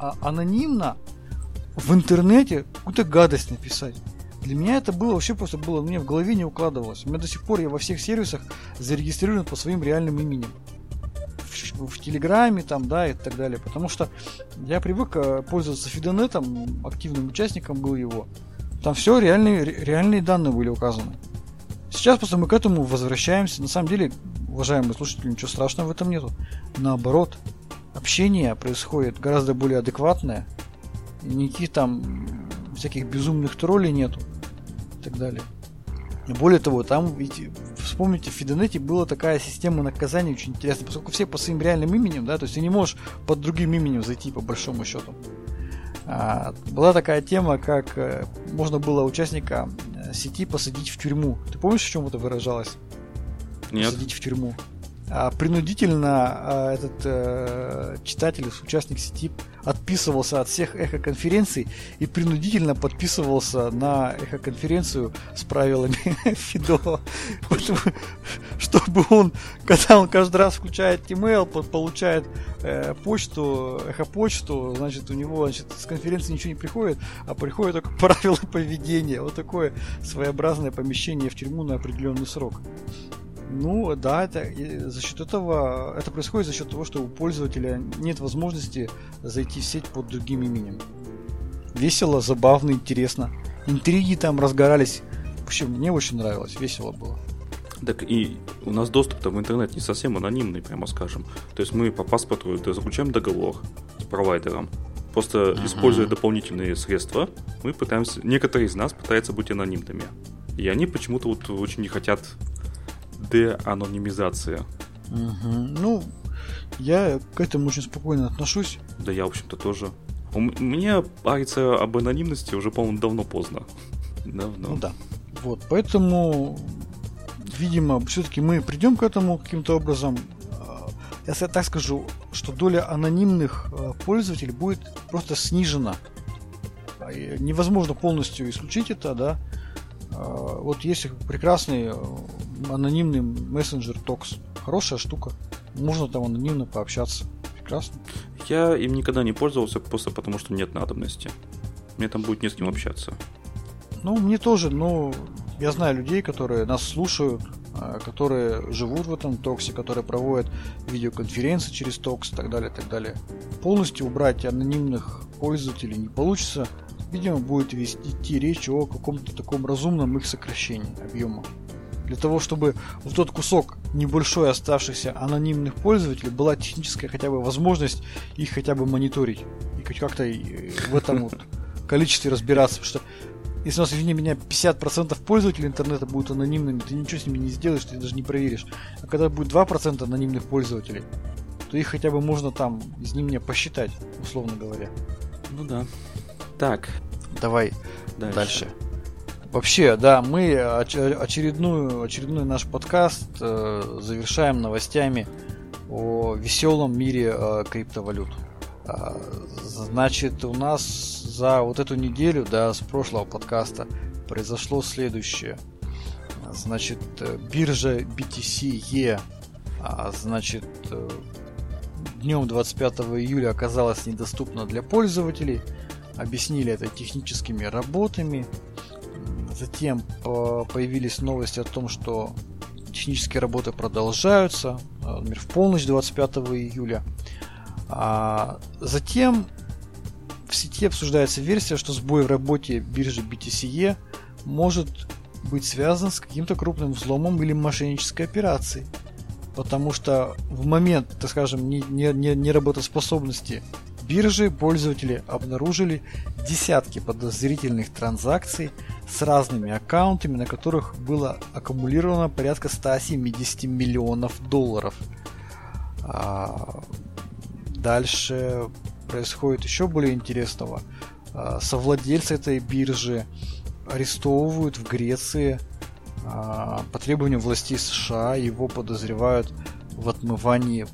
а, анонимно в интернете какую-то гадость написать. Для меня это было вообще просто было, мне в голове не укладывалось. У меня до сих пор я во всех сервисах зарегистрирован по своим реальным именем. В, в Телеграме там, да, и так далее. Потому что я привык э, пользоваться Фидонетом, активным участником был его. Там все реальные, реальные данные были указаны. Сейчас просто мы к этому возвращаемся. На самом деле, уважаемые слушатели, ничего страшного в этом нету. Наоборот, общение происходит гораздо более адекватное, никаких там всяких безумных троллей нету и так далее. Более того, там, ведь, вспомните, в Фидонете была такая система наказания очень интересная, поскольку все по своим реальным именем, да, то есть ты не можешь под другим именем зайти, по большому счету. А, была такая тема, как э, можно было участника э, сети посадить в тюрьму. Ты помнишь, в чем это выражалось? Нет. Посадить в тюрьму. А, принудительно а, этот э, читатель, участник сети отписывался от всех эхо-конференций и принудительно подписывался на эхо-конференцию с правилами Фидо, чтобы он, когда он каждый раз включает email, получает э, почту, эхо-почту, значит, у него значит, с конференции ничего не приходит, а приходит только правила поведения. Вот такое своеобразное помещение в тюрьму на определенный срок. Ну да, это за счет этого это происходит за счет того, что у пользователя нет возможности зайти в сеть под другим именем. Весело, забавно, интересно. Интриги там разгорались. В общем, мне очень нравилось, весело было. Так и у нас доступ-то в интернет не совсем анонимный, прямо скажем. То есть мы по паспорту заключаем договор с провайдером. Просто uh-huh. используя дополнительные средства, мы пытаемся, некоторые из нас пытаются быть анонимными. И они почему-то вот очень не хотят деанонимизация. Угу. Ну, я к этому очень спокойно отношусь. Да я, в общем-то, тоже. У меня париться об анонимности уже, по-моему, давно поздно. Давно. Ну да. Вот, поэтому, видимо, все-таки мы придем к этому каким-то образом. А, я так скажу, что доля анонимных а, пользователей будет просто снижена. А, невозможно полностью исключить это, да. Вот есть прекрасный анонимный мессенджер Токс. Хорошая штука. Можно там анонимно пообщаться. Прекрасно. Я им никогда не пользовался просто потому, что нет надобности. Мне там будет не с кем общаться. Ну, мне тоже, но я знаю людей, которые нас слушают, а, которые живут в этом токсе, которые проводят видеоконференции через токс и так далее, и так далее. Полностью убрать анонимных пользователей не получится. Видимо, будет вести речь о каком-то таком разумном их сокращении объема. Для того, чтобы в тот кусок небольшой оставшихся анонимных пользователей была техническая хотя бы возможность их хотя бы мониторить. И как-то в этом вот количестве разбираться. Потому что если у нас, извини меня, 50% пользователей интернета будут анонимными, ты ничего с ними не сделаешь, ты даже не проверишь. А когда будет 2% анонимных пользователей, то их хотя бы можно там из них мне посчитать, условно говоря. Ну да. Так. Давай дальше. дальше. Вообще, да, мы очередную, очередной наш подкаст э, завершаем новостями о веселом мире э, криптовалют. А, значит, у нас за вот эту неделю, да, с прошлого подкаста произошло следующее. Значит, э, биржа BTC-E, а, значит, э, днем 25 июля оказалась недоступна для пользователей. Объяснили это техническими работами. Затем э, появились новости о том, что технические работы продолжаются, э, например, в полночь 25 июля. А затем в сети обсуждается версия, что сбой в работе биржи BTCE может быть связан с каким-то крупным взломом или мошеннической операцией. Потому что в момент, так скажем, неработоспособности биржи пользователи обнаружили десятки подозрительных транзакций с разными аккаунтами, на которых было аккумулировано порядка 170 миллионов долларов. А, дальше происходит еще более интересного. А, совладельцы этой биржи арестовывают в Греции а, по требованию властей США. Его подозревают в отмывании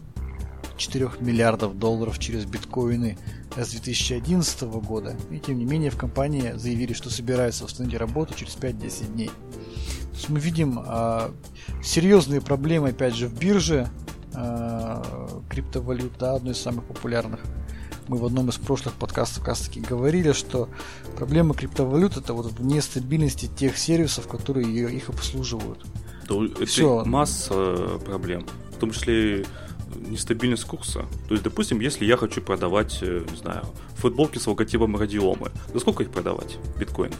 4 миллиардов долларов через биткоины с 2011 года. И тем не менее в компании заявили, что собираются восстановить работу через 5-10 дней. То есть мы видим э, серьезные проблемы, опять же, в бирже э, криптовалют, да, одной из самых популярных. Мы в одном из прошлых подкастов как раз таки говорили, что проблема криптовалют это вот в нестабильности тех сервисов, которые их обслуживают. Да, это Все. масса проблем. В том числе нестабильность курса. То есть, допустим, если я хочу продавать, э, не знаю, футболки с логотипом радиомы, за сколько их продавать, биткоинов?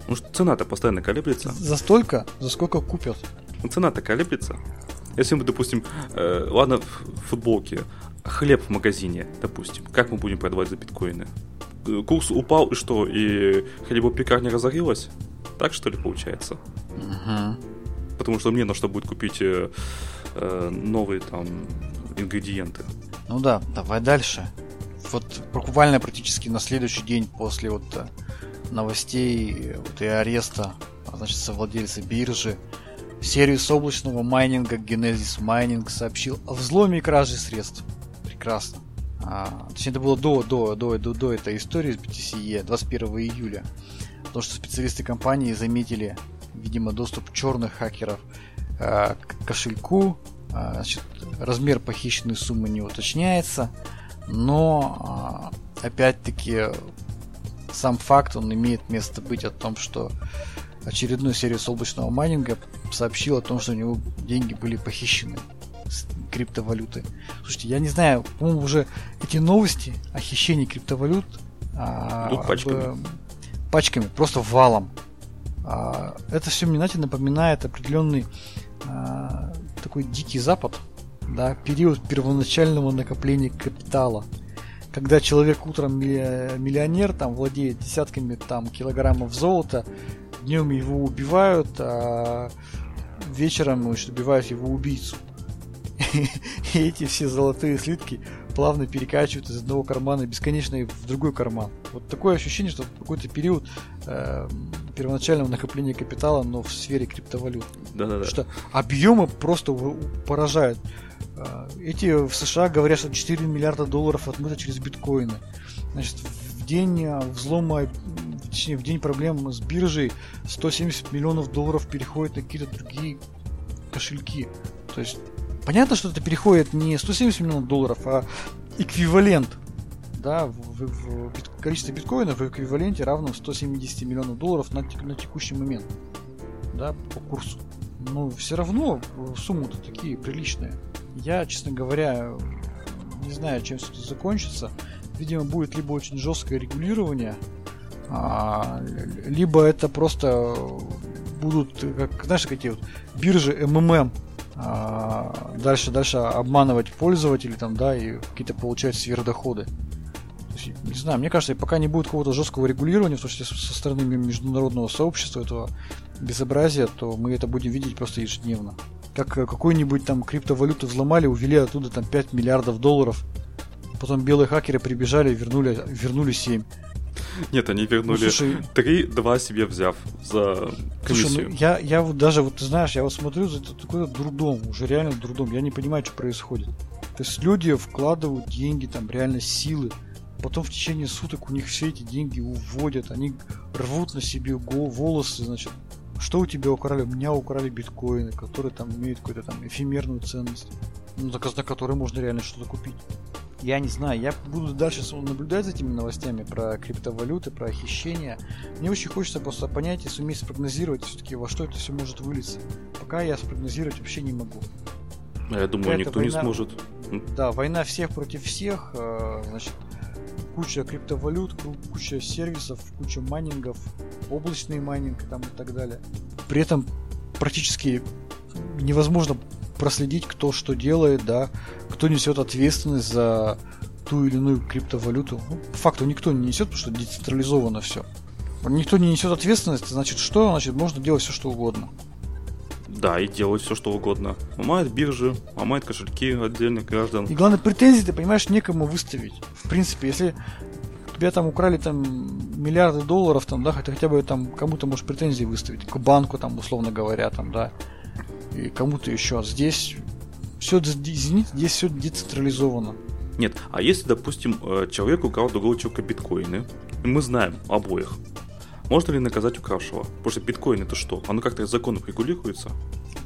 Потому что цена-то постоянно колеблется. За столько? За сколько купят? Ну, цена-то колеблется. Если мы, допустим, э, ладно, футболки, хлеб в магазине, допустим, как мы будем продавать за биткоины? Э, курс упал, и что, и хлебопекарня разорилась? Так что ли получается? Угу. Потому что мне на что будет купить э, э, новые там ингредиенты. Ну да, давай дальше. Вот буквально практически на следующий день после вот э, новостей вот и ареста, а значит, совладельца биржи, Сервис облачного майнинга Genesis Mining сообщил о взломе и краже средств. Прекрасно. А, точнее, это было до, до, до, до, до этой истории с BTCE 21 июля. Потому что специалисты компании заметили, видимо, доступ черных хакеров э, к кошельку. Э, значит, размер похищенной суммы не уточняется. Но, э, опять-таки, сам факт, он имеет место быть о том, что очередной сервис облачного майнинга сообщил о том, что у него деньги были похищены с криптовалюты. Слушайте, я не знаю, по-моему, уже эти новости о хищении криптовалют а, пачками. Об, пачками, просто валом. А, это все мне, знаете, напоминает определенный а, такой дикий запад, да, период первоначального накопления капитала когда человек утром миллионер, там владеет десятками там килограммов золота, днем его убивают, а вечером значит, убивают его убийцу. И эти все золотые слитки плавно перекачивают из одного кармана бесконечно в другой карман. Вот такое ощущение, что какой-то период э, первоначального накопления капитала, но в сфере криптовалют. Да-да-да. Что объемы просто поражают. Э, эти в США говорят, что 4 миллиарда долларов отмыто через биткоины. Значит, в день э, взлома, точнее, в день проблем с биржей 170 миллионов долларов переходит на какие-то другие кошельки. То есть, понятно, что это переходит не 170 миллионов долларов, а эквивалент да, в, в, в бит, биткоинов в эквиваленте равно 170 миллионов долларов на, на текущий момент, да, по курсу. Но все равно суммы-то такие приличные. Я, честно говоря, не знаю, чем все это закончится. Видимо, будет либо очень жесткое регулирование, а, либо это просто будут, как, знаешь, какие вот биржи МММ, а, дальше, дальше обманывать пользователей там, да, и какие-то получать сверхдоходы. не знаю, мне кажется, пока не будет какого-то жесткого регулирования, в том числе со стороны международного сообщества этого безобразия, то мы это будем видеть просто ежедневно как э, какую-нибудь там криптовалюту взломали, увели оттуда там 5 миллиардов долларов. Потом белые хакеры прибежали и вернули, вернули 7. Нет, они вернули ну, слушай, 3, 2 себе взяв за комиссию. Слушай, ну, я, я вот даже, вот ты знаешь, я вот смотрю, это такой дурдом, уже реально дурдом. Я не понимаю, что происходит. То есть люди вкладывают деньги, там реально силы, потом в течение суток у них все эти деньги уводят, они рвут на себе волосы, значит, что у тебя украли? У меня украли биткоины, которые там имеют какую-то там эфемерную ценность, ну, за, за которые можно реально что-то купить. Я не знаю, я буду дальше наблюдать за этими новостями про криптовалюты, про хищения. Мне очень хочется просто понять и суметь спрогнозировать все-таки, во что это все может вылиться. Пока я спрогнозировать вообще не могу. А я думаю, Какая никто война... не сможет. Да, война всех против всех, э, значит, куча криптовалют, куча сервисов, куча майнингов, облачный майнинг там и так далее. При этом практически невозможно проследить, кто что делает, да, кто несет ответственность за ту или иную криптовалюту. Ну, по факту никто не несет, потому что децентрализовано все. Никто не несет ответственность, значит что? Значит, можно делать все, что угодно. Да, и делать все, что угодно. Ломает биржи, ломает кошельки отдельных граждан. И главное, претензии, ты понимаешь, некому выставить. В принципе, если тебя там украли там миллиарды долларов, там, да, хотя, хотя бы там кому-то можешь претензии выставить, к банку, там, условно говоря, там, да, и кому-то еще. Здесь все, извините, здесь все децентрализовано. Нет, а если, допустим, э, человек украл другого человека биткоины, мы знаем обоих, можно ли наказать укравшего? Потому что биткоин это что? Оно как-то из законов регулируется?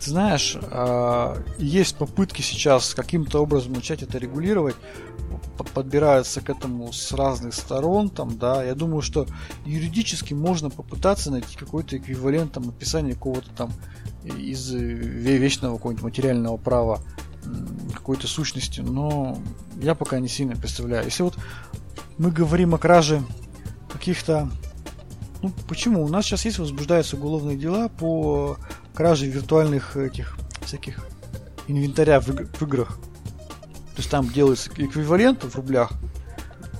Ты знаешь, а, есть попытки сейчас каким-то образом начать это регулировать, подбираются к этому с разных сторон, там, да, я думаю, что юридически можно попытаться найти какой-то эквивалент там описания какого-то там из вечного какого-нибудь материального права какой-то сущности, но я пока не сильно представляю. Если вот мы говорим о краже каких-то ну, почему? У нас сейчас есть возбуждаются уголовные дела по краже виртуальных этих всяких инвентаря в, в играх. То есть там делается эквивалент в рублях,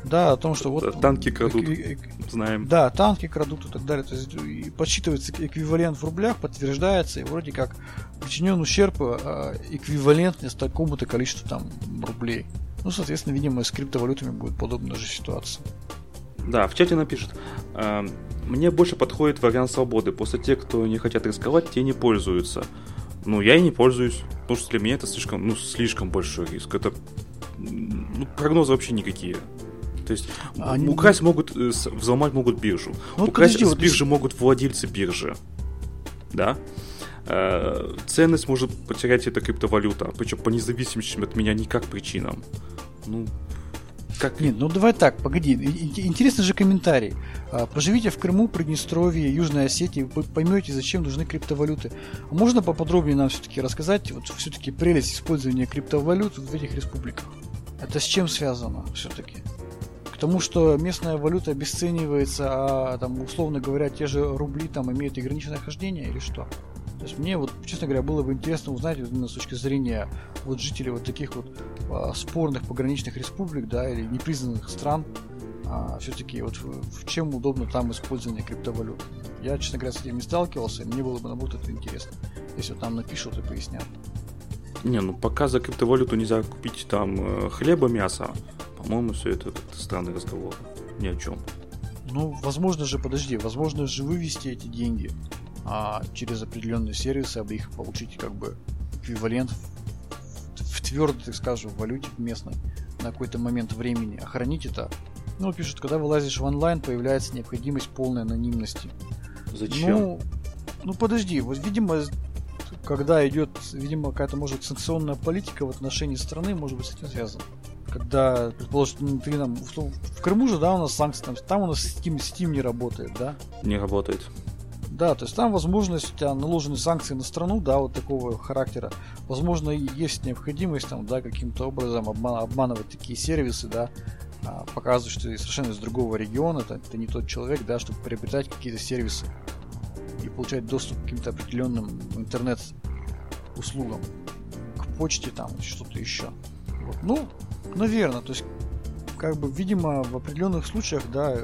да, о том, что вот... Танки крадут, э- знаем. Да, танки крадут и так далее. То есть и подсчитывается эквивалент в рублях, подтверждается, и вроде как причинен ущерб э, эквивалентный с такому-то количеству там рублей. Ну, соответственно, видимо, с криптовалютами будет подобная же ситуация. Да, в чате напишут. Э, мне больше подходит вариант свободы. После тех, кто не хотят рисковать, те не пользуются. Ну, я и не пользуюсь, потому что для меня это слишком, ну, слишком большой риск. Это ну, прогнозы вообще никакие. То есть Они... украсть могут, э, взломать могут биржу. Ну, украсть подожди, с биржи вот... могут владельцы биржи. Да? Э, ценность может потерять эта криптовалюта, причем по независимым от меня никак причинам. Ну, как... Нет, ну давай так, погоди. Интересный же комментарий. А, Поживите в Крыму, Приднестровье, Южной Осетии, вы поймете, зачем нужны криптовалюты. А можно поподробнее нам все-таки рассказать, вот все-таки прелесть использования криптовалют в этих республиках? Это с чем связано все-таки? Тому, что местная валюта обесценивается, а там, условно говоря, те же рубли там имеют ограниченное хождение или что? То есть мне вот, честно говоря, было бы интересно узнать именно с точки зрения вот жителей вот таких вот а, спорных пограничных республик, да, или непризнанных стран, а, все-таки вот в, в чем удобно там использование криптовалют. Я, честно говоря, с этим не сталкивался, и мне было бы наоборот это интересно, если вот там напишут и пояснят. Не, ну пока за криптовалюту нельзя купить там э, хлеба, мяса, по-моему, все это, это странный разговор. Ни о чем. Ну, возможно же, подожди, возможно же вывести эти деньги а через определенные сервисы, об их получить как бы эквивалент в, в твердой, так скажем, валюте местной на какой-то момент времени. Охранить это. Ну, пишут, когда вылазишь в онлайн, появляется необходимость полной анонимности. Зачем? Ну, ну подожди, вот видимо, когда идет, видимо, какая-то, может, санкционная политика в отношении страны, может быть, с этим связано. Когда, предположим, ты нам в, в Крыму же, да, у нас санкции, там, там у нас Steam, Steam не работает, да? Не работает. Да, то есть там возможность, у тебя наложены санкции на страну, да, вот такого характера. Возможно, есть необходимость там, да, каким-то образом обман, обманывать такие сервисы, да, а, показывать, что ты совершенно из другого региона, это, это не тот человек, да, чтобы приобретать какие-то сервисы и получать доступ к каким-то определенным интернет-услугам, к почте там, что-то еще. Вот. Ну, наверное, то есть, как бы, видимо, в определенных случаях, да,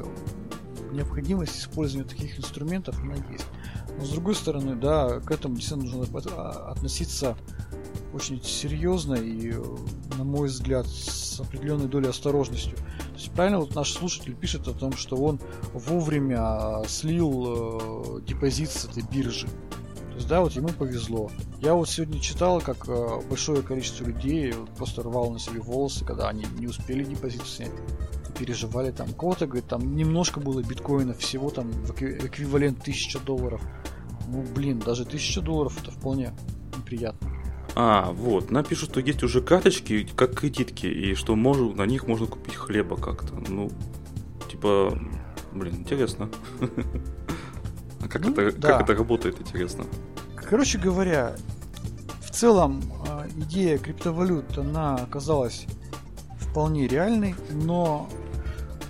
необходимость использования таких инструментов, она есть. Но с другой стороны, да, к этому действительно нужно а, относиться очень серьезно и, на мой взгляд, с определенной долей осторожностью. То есть правильно вот наш слушатель пишет о том, что он вовремя слил э, депозит с этой биржи. Есть, да, вот ему повезло. Я вот сегодня читал, как э, большое количество людей просто рвало на себе волосы, когда они не успели депозит снять переживали там. Кого-то, говорит, там немножко было биткоинов, всего там эквивалент 1000 долларов. Ну, блин, даже 1000 долларов это вполне приятно. А, вот, напишут, что есть уже карточки, как кредитки, и что можно, на них можно купить хлеба как-то. Ну, типа, блин, интересно. Как, ну, это, да. как это работает, интересно? Короче говоря, в целом а, идея криптовалют, она оказалась вполне реальной, но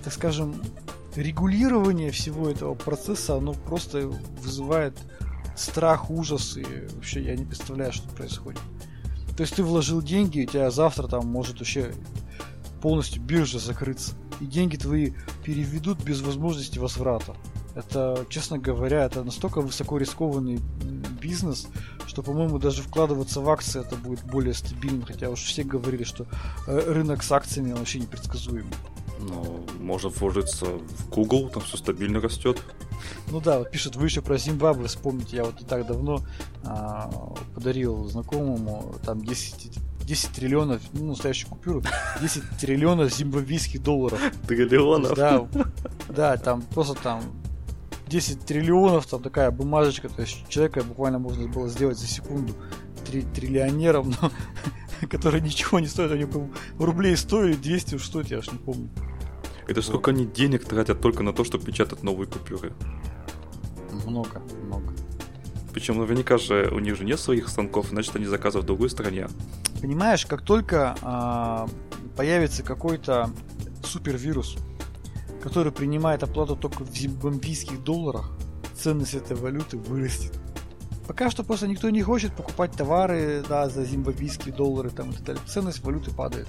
так скажем, регулирование всего этого процесса, оно просто вызывает страх, ужас, и вообще я не представляю, что происходит. То есть ты вложил деньги, у тебя завтра там может вообще полностью биржа закрыться. И деньги твои переведут без возможности возврата. Это, честно говоря, это настолько высоко рискованный бизнес, что, по-моему, даже вкладываться в акции это будет более стабильно. Хотя уж все говорили, что э, рынок с акциями вообще непредсказуемый. Ну, можно вложиться в Google, там все стабильно растет. Ну да, вот пишет, вы еще про Зимбабве вспомните, я вот не так давно а, подарил знакомому там 10 10 триллионов, ну, настоящую купюру, 10 триллионов зимбабвийских долларов. Триллионов? Да, да, там просто там 10 триллионов, там такая бумажечка, то есть человека буквально можно было сделать за секунду три триллионером, но который ничего не стоит, у него рублей стоит 200, что я аж не помню. Это сколько они денег тратят только на то, чтобы печатать новые купюры? Много, много. Причем наверняка же у них же нет своих станков, значит они заказывают в другой стране. Понимаешь, как только а, появится какой-то супервирус, который принимает оплату только в зимбабвийских долларах, ценность этой валюты вырастет. Пока что просто никто не хочет покупать товары да, за зимбабвийские доллары там, и так далее. Ценность валюты падает.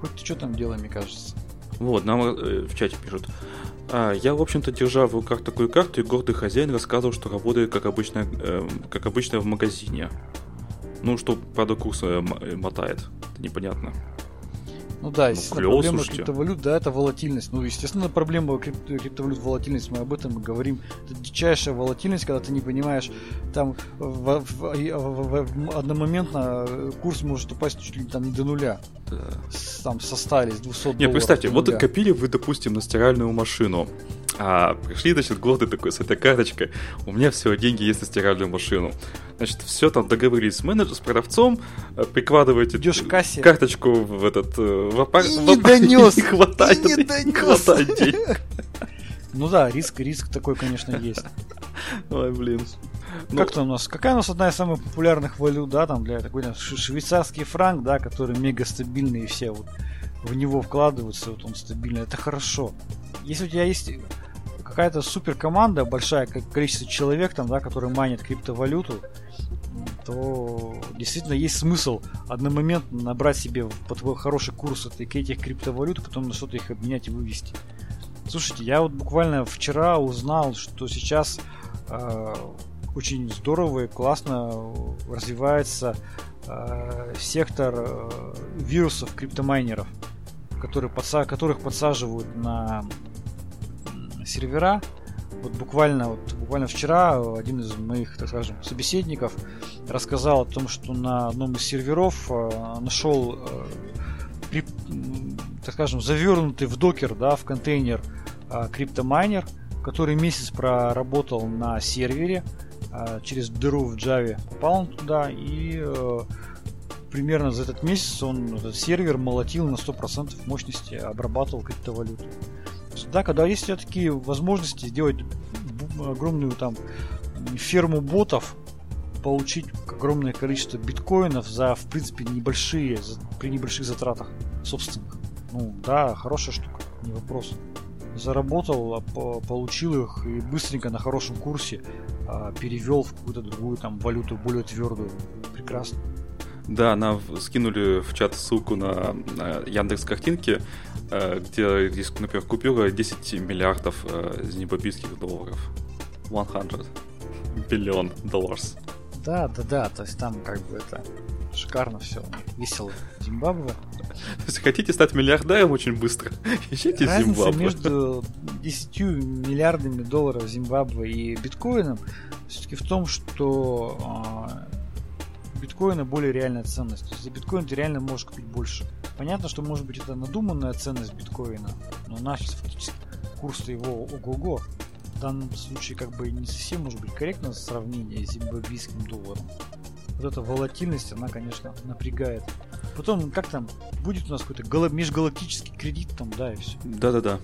Хоть ты что там делай, мне кажется. Вот, нам э, в чате пишут. А, я, в общем-то, держа в руках такую карту, и гордый хозяин рассказывал, что работает как обычно, э, как обычно в магазине. Ну, что, правда, курс э, мотает. Это непонятно. Ну да, Ну, естественно, клево, проблема слушайте. криптовалют, да, это волатильность. Ну, естественно, проблема крипто- криптовалют волатильность, мы об этом и говорим. Это дичайшая волатильность, когда ты не понимаешь, там в, в- в- в- одномоментно э, курс может упасть чуть ли там не до нуля. Да. С- там со 100 или с 200 Не, представьте, вот нуля. копили вы, допустим, на стиральную машину. А пришли, значит, годы такой с этой карточкой. У меня все, деньги есть на стиральную машину. Значит, все там договорились с менеджером, с продавцом, э, прикладываете Идёшь к кассе. карточку в этот э, в аппар- И не донёс, не хватает, и не не донёс. хватает денег. Ну да, риск, риск такой, конечно, есть. Ой, блин. Ну, Как-то у нас, какая у нас одна из самых популярных валют, да, там для такой швейцарский франк, да, который мега стабильный и все вот в него вкладываются, вот он стабильный, это хорошо. Если у тебя есть какая-то супер команда, большая количество человек там, да, которые майнят криптовалюту, то действительно есть смысл одномоментно набрать себе хороший курс этой- этих криптовалют, потом на что-то их обменять и вывести. Слушайте, я вот буквально вчера узнал, что сейчас э, очень здорово и классно развивается э, сектор э, вирусов криптомайнеров, которые подса- которых подсаживают на сервера. Вот буквально, вот буквально вчера один из моих, так скажем, собеседников рассказал о том, что на одном из серверов э, нашел, э, при- м, так скажем, завернутый в докер, да, в контейнер э, криптомайнер, который месяц проработал на сервере, э, через дыру в Java попал он туда и э, примерно за этот месяц он этот сервер молотил на 100% мощности, обрабатывал криптовалюту. Есть, Да, когда есть такие возможности сделать огромную там ферму ботов, получить огромное количество биткоинов за, в принципе, небольшие, за- при небольших затратах собственных. Ну, да, хорошая штука, не вопрос. Заработал, а, по- получил их и быстренько на хорошем курсе а, перевел в какую-то другую там валюту более твердую. Прекрасно. Да, нам скинули в чат ссылку на, Яндекс картинки, где есть, например, купюра 10 миллиардов э, зимбабвийских долларов. 100 биллион долларов. Да, да, да, то есть там как бы это шикарно все, весело. Зимбабве. Если хотите стать миллиардером очень быстро, ищите Разница Зимбабве. между 10 миллиардами долларов Зимбабве и биткоином все-таки в том, что а, биткоина более реальная ценность. То есть за биткоин ты реально можешь купить больше. Понятно, что может быть это надуманная ценность биткоина, но наш фактически курс его ого-го. В данном случае как бы не совсем может быть корректно сравнение с зимбабвийским долларом. Вот эта волатильность, она, конечно, напрягает. Потом, как там, будет у нас какой-то гала- межгалактический кредит там, да, и все. Да-да-да.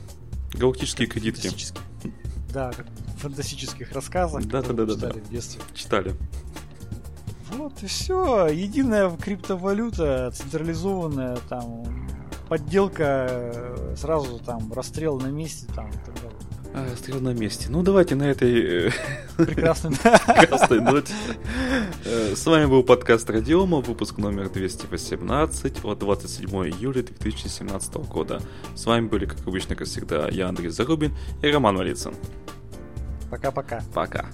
Галактические кредитки. Да, как в фантастических рассказах, Да, да, да, да, читали в детстве. Читали. Вот и все. Единая криптовалюта, централизованная, там, подделка, э, сразу там расстрел на месте, там, и так далее. А, стрел на месте. Ну, давайте на этой э, Прекрасно. прекрасной ноте. Э, С вами был подкаст Радиома, выпуск номер 218 от 27 июля 2017 года. С вами были, как обычно, как всегда, я, Андрей Зарубин и Роман Валицын. Пока-пока. Пока.